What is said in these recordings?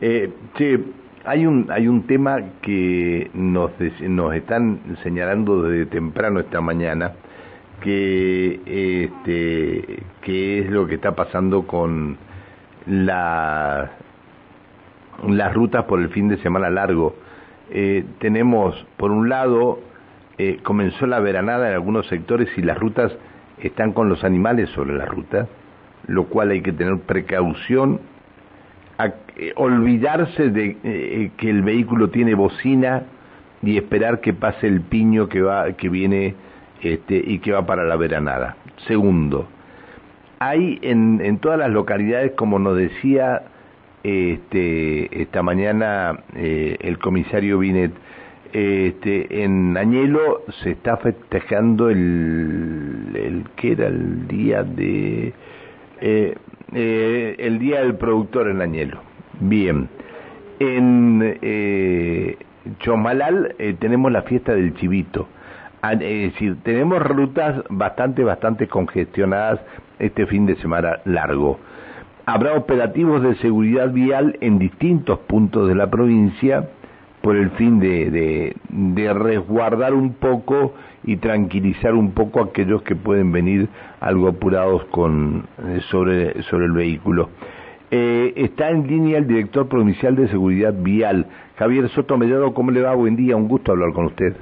Eh, hay un, hay un tema que nos, nos están señalando desde temprano esta mañana, que, este, que es lo que está pasando con la, las rutas por el fin de semana largo. Eh, tenemos, por un lado, eh, comenzó la veranada en algunos sectores y las rutas están con los animales sobre la ruta, lo cual hay que tener precaución, eh, olvidarse de eh, que el vehículo tiene bocina y esperar que pase el piño que va que viene este, y que va para la veranada. Segundo, hay en, en todas las localidades, como nos decía este, esta mañana el comisario Binet, este, en Añelo se está festejando el, el que era el día de eh, eh, el día del productor en Añelo. Bien. En eh, Chomalal eh, tenemos la fiesta del chivito. Ah, es decir, tenemos rutas bastante, bastante congestionadas este fin de semana largo. Habrá operativos de seguridad vial en distintos puntos de la provincia por el fin de, de, resguardar un poco y tranquilizar un poco a aquellos que pueden venir algo apurados con, eh, sobre el vehículo. Eh, está en línea el director provincial de Seguridad Vial, Javier Soto Mellado. ¿Cómo le va? Buen día, un gusto hablar con usted.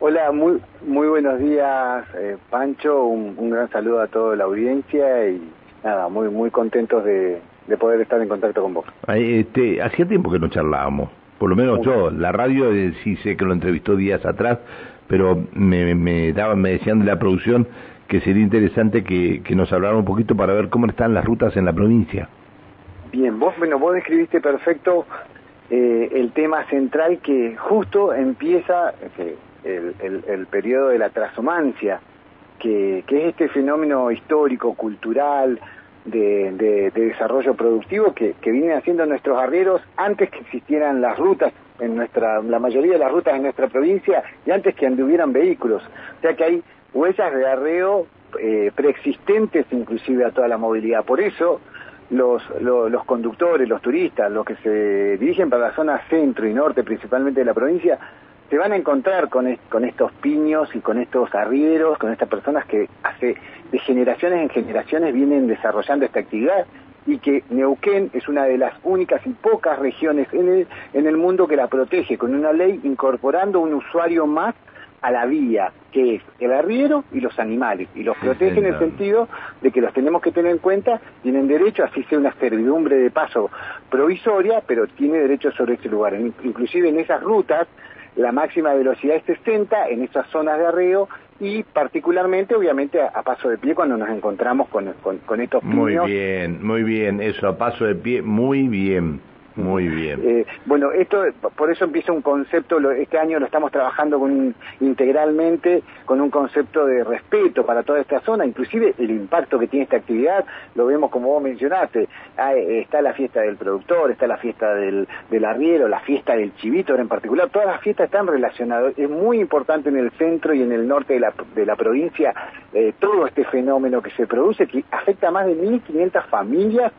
Hola, muy, muy buenos días, eh, Pancho. Un, gran saludo a toda la audiencia y nada, muy, muy contentos de, de poder estar en contacto con vos. Este, hacía tiempo que no charlábamos por lo menos yo, la radio eh, sí sé que lo entrevistó días atrás, pero me, me daban, me decían de la producción que sería interesante que, que nos hablara un poquito para ver cómo están las rutas en la provincia. Bien, vos, bueno, vos describiste perfecto eh, el tema central que justo empieza el, el, periodo de la transhumancia, que, que es este fenómeno histórico, cultural, de, desarrollo productivo que, que, vienen haciendo nuestros arrieros antes que existieran las rutas en nuestra, la mayoría de las rutas en nuestra provincia y antes que anduvieran vehículos. O sea que hay huellas de arreo eh, preexistentes inclusive a toda la movilidad. Por eso los, los, conductores, los turistas, los que se dirigen para la zona centro y norte principalmente de la provincia, se van a encontrar con, con estos piños y con estos arrieros, con estas personas que hace de generaciones en generaciones vienen desarrollando esta actividad y que Neuquén es una de las únicas y pocas regiones en el, en el mundo que la protege con una ley incorporando un usuario más a la vía, que es el arriero y los animales, y los protege en el sentido de que los tenemos que tener en cuenta, tienen derecho, así sea una servidumbre de paso provisoria, pero tiene derecho sobre ese lugar. Inclusive en esas rutas la máxima velocidad es 60 en esas zonas de arreo y particularmente, obviamente, a, paso de pie cuando nos encontramos con, con, estos piños. Muy bien, muy bien, eso, a paso de pie, muy bien. Muy bien. Eh, bueno, esto por eso empieza un concepto, este año lo estamos trabajando con integralmente con un concepto de respeto para toda esta zona, inclusive el impacto que tiene esta actividad, lo vemos como vos mencionaste, ah, está la fiesta del productor, está la fiesta del, del arriero, la fiesta del chivito en particular, todas las fiestas están relacionadas, es muy importante en el centro y en el norte de la, de la provincia eh, todo este fenómeno que se produce, que afecta a más de 1.500 familias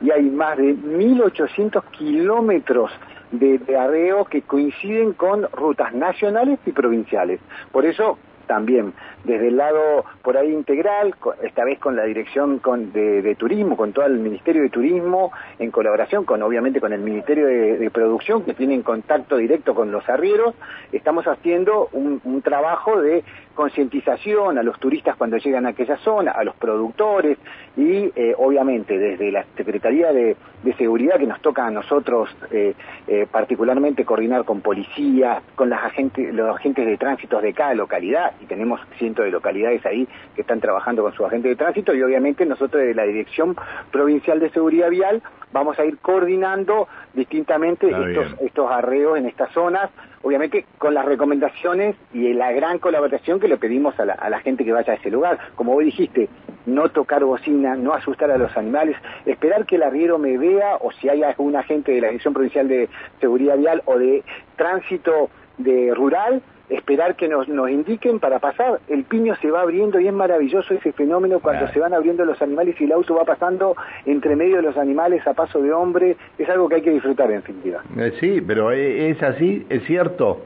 y hay más de 1.800 kilómetros de, de arreo que coinciden con rutas nacionales y provinciales. Por eso también. Desde el lado por ahí integral, esta vez con la dirección de, turismo, con todo el Ministerio de Turismo, en colaboración con obviamente con el Ministerio de, Producción, que tiene contacto directo con los arrieros, estamos haciendo un, trabajo de concientización a los turistas cuando llegan a aquella zona, a los productores y eh, obviamente desde la Secretaría de, Seguridad que nos toca a nosotros eh, eh, particularmente coordinar con policía, con los agentes de tránsito de cada localidad y tenemos de localidades ahí que están trabajando con su agente de tránsito y obviamente nosotros de la Dirección Provincial de Seguridad Vial vamos a ir coordinando distintamente estos, estos arreos en estas zonas, obviamente con las recomendaciones y la gran colaboración que le pedimos a la, a la gente que vaya a ese lugar. Como vos dijiste, no tocar bocina, no asustar a los animales, esperar que el arriero me vea o si hay algún agente de la Dirección Provincial de Seguridad Vial o de Tránsito de Rural, esperar que nos, nos indiquen para pasar. El piño se va abriendo y es maravilloso ese fenómeno cuando se van abriendo los animales y el auto va pasando entre medio de los animales a paso de hombre. Es algo que hay que disfrutar en definitiva. Eh, sí, pero es así, es cierto.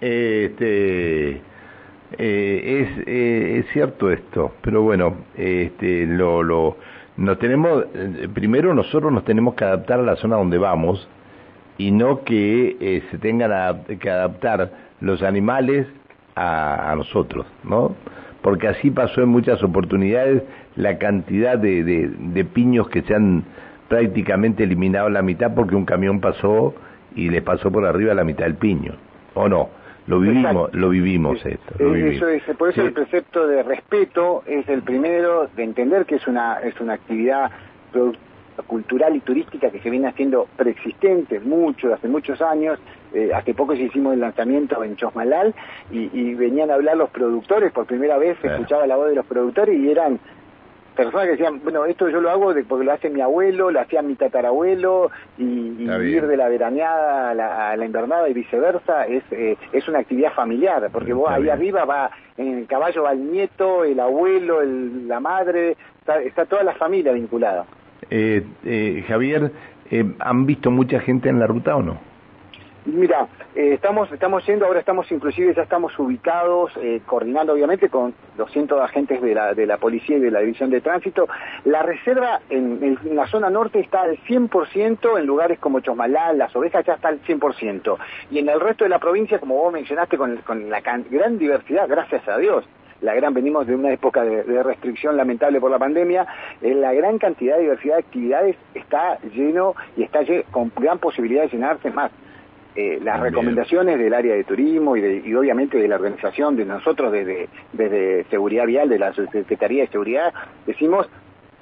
Este, eh, es, eh, es cierto esto, pero bueno, este, lo, lo, nos tenemos, primero nosotros nos tenemos que adaptar a la zona donde vamos y no que se tengan que adaptar los animales a, nosotros, ¿no? Porque así pasó en muchas oportunidades la cantidad de, de, piños que se han prácticamente eliminado la mitad porque un camión pasó y les pasó por arriba la mitad del piño, ¿o no? Lo vivimos, lo vivimos esto. Eso es, por eso el precepto de respeto es el primero, de entender que es una, es una actividad cultural y turística que se viene haciendo preexistente mucho, hace muchos años. Eh, hace poco hicimos el lanzamiento en Chosmalal y, venían a hablar los productores, por primera vez se escuchaba la voz de los productores y eran personas que decían, bueno, esto yo lo hago porque lo hace mi abuelo, lo hacía mi tatarabuelo, y, ir de la veraneada a la, invernada y viceversa es, eh, es una actividad familiar, porque vos ahí arriba va, en el caballo va el nieto, el abuelo, el, la madre, está, está toda la familia vinculada. Eh, eh, Javier, eh, ¿han visto mucha gente en la ruta o no? Mira, eh, estamos estamos yendo, ahora estamos inclusive ya estamos ubicados, coordinando obviamente con 200 agentes de la, de la policía y de la división de tránsito. La reserva en, la zona norte está al 100%, en lugares como Chosmalal, Las Ovejas ya está al 100%. Y en el resto de la provincia, como vos mencionaste, con, con la gran diversidad, gracias a Dios, la gran, venimos de una época de, restricción lamentable por la pandemia, eh, la gran cantidad de diversidad de actividades está lleno y está con gran posibilidad de llenarse más. Eh, las recomendaciones del área de turismo y, y, obviamente de la organización de nosotros desde, desde Seguridad Vial, de la Secretaría de Seguridad, decimos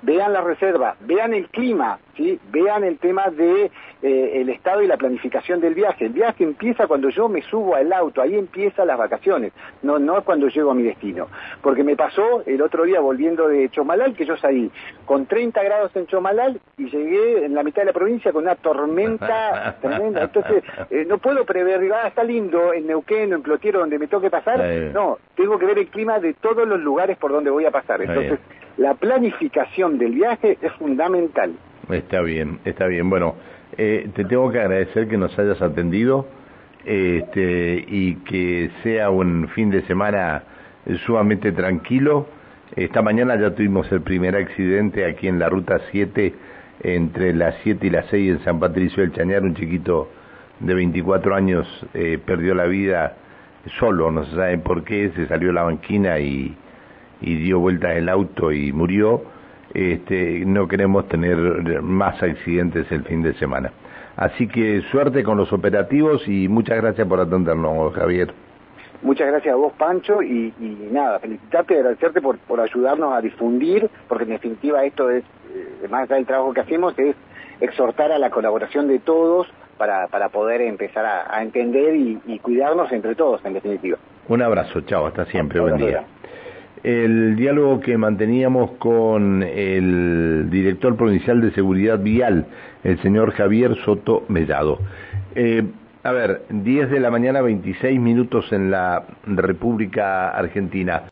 vean la reserva, vean el clima, ¿sí? vean el tema de eh, el estado y la planificación del viaje. El viaje empieza cuando yo me subo al auto, ahí empiezan las vacaciones, no, no cuando llego a mi destino. Porque me pasó el otro día volviendo de Chomalal, que yo salí con 30 grados en Chomalal y llegué en la mitad de la provincia con una tormenta tremenda. Entonces, eh, no puedo prever, ah, está lindo en Neuquén o en Plotiero donde me toque pasar. No, tengo que ver el clima de todos los lugares por donde voy a pasar. Entonces, la planificación del viaje es fundamental. Está bien, está bien. Bueno, eh, te tengo que agradecer que nos hayas atendido este, y que sea un fin de semana sumamente tranquilo. Esta mañana ya tuvimos el primer accidente aquí en la ruta 7, entre las 7 y las 6 en San Patricio del Chañar, un chiquito de 24 años eh, perdió la vida solo, no se sabe por qué, se salió la banquina y, y dio vueltas el auto y murió, este, no queremos tener más accidentes el fin de semana. Así que suerte con los operativos y muchas gracias por atendernos, Javier. Muchas gracias a vos, Pancho, y, nada, felicitarte y agradecerte por, por ayudarnos a difundir, porque en definitiva esto es, eh, más allá del trabajo que hacemos, es exhortar a la colaboración de todos para, para poder empezar a, entender y, cuidarnos entre todos, en definitiva. Un abrazo, chao, hasta siempre, buen día el diálogo que manteníamos con el director provincial de seguridad vial, el señor Javier Soto Mellado. Eh, a ver, 10 de la mañana, 26 minutos en la República Argentina.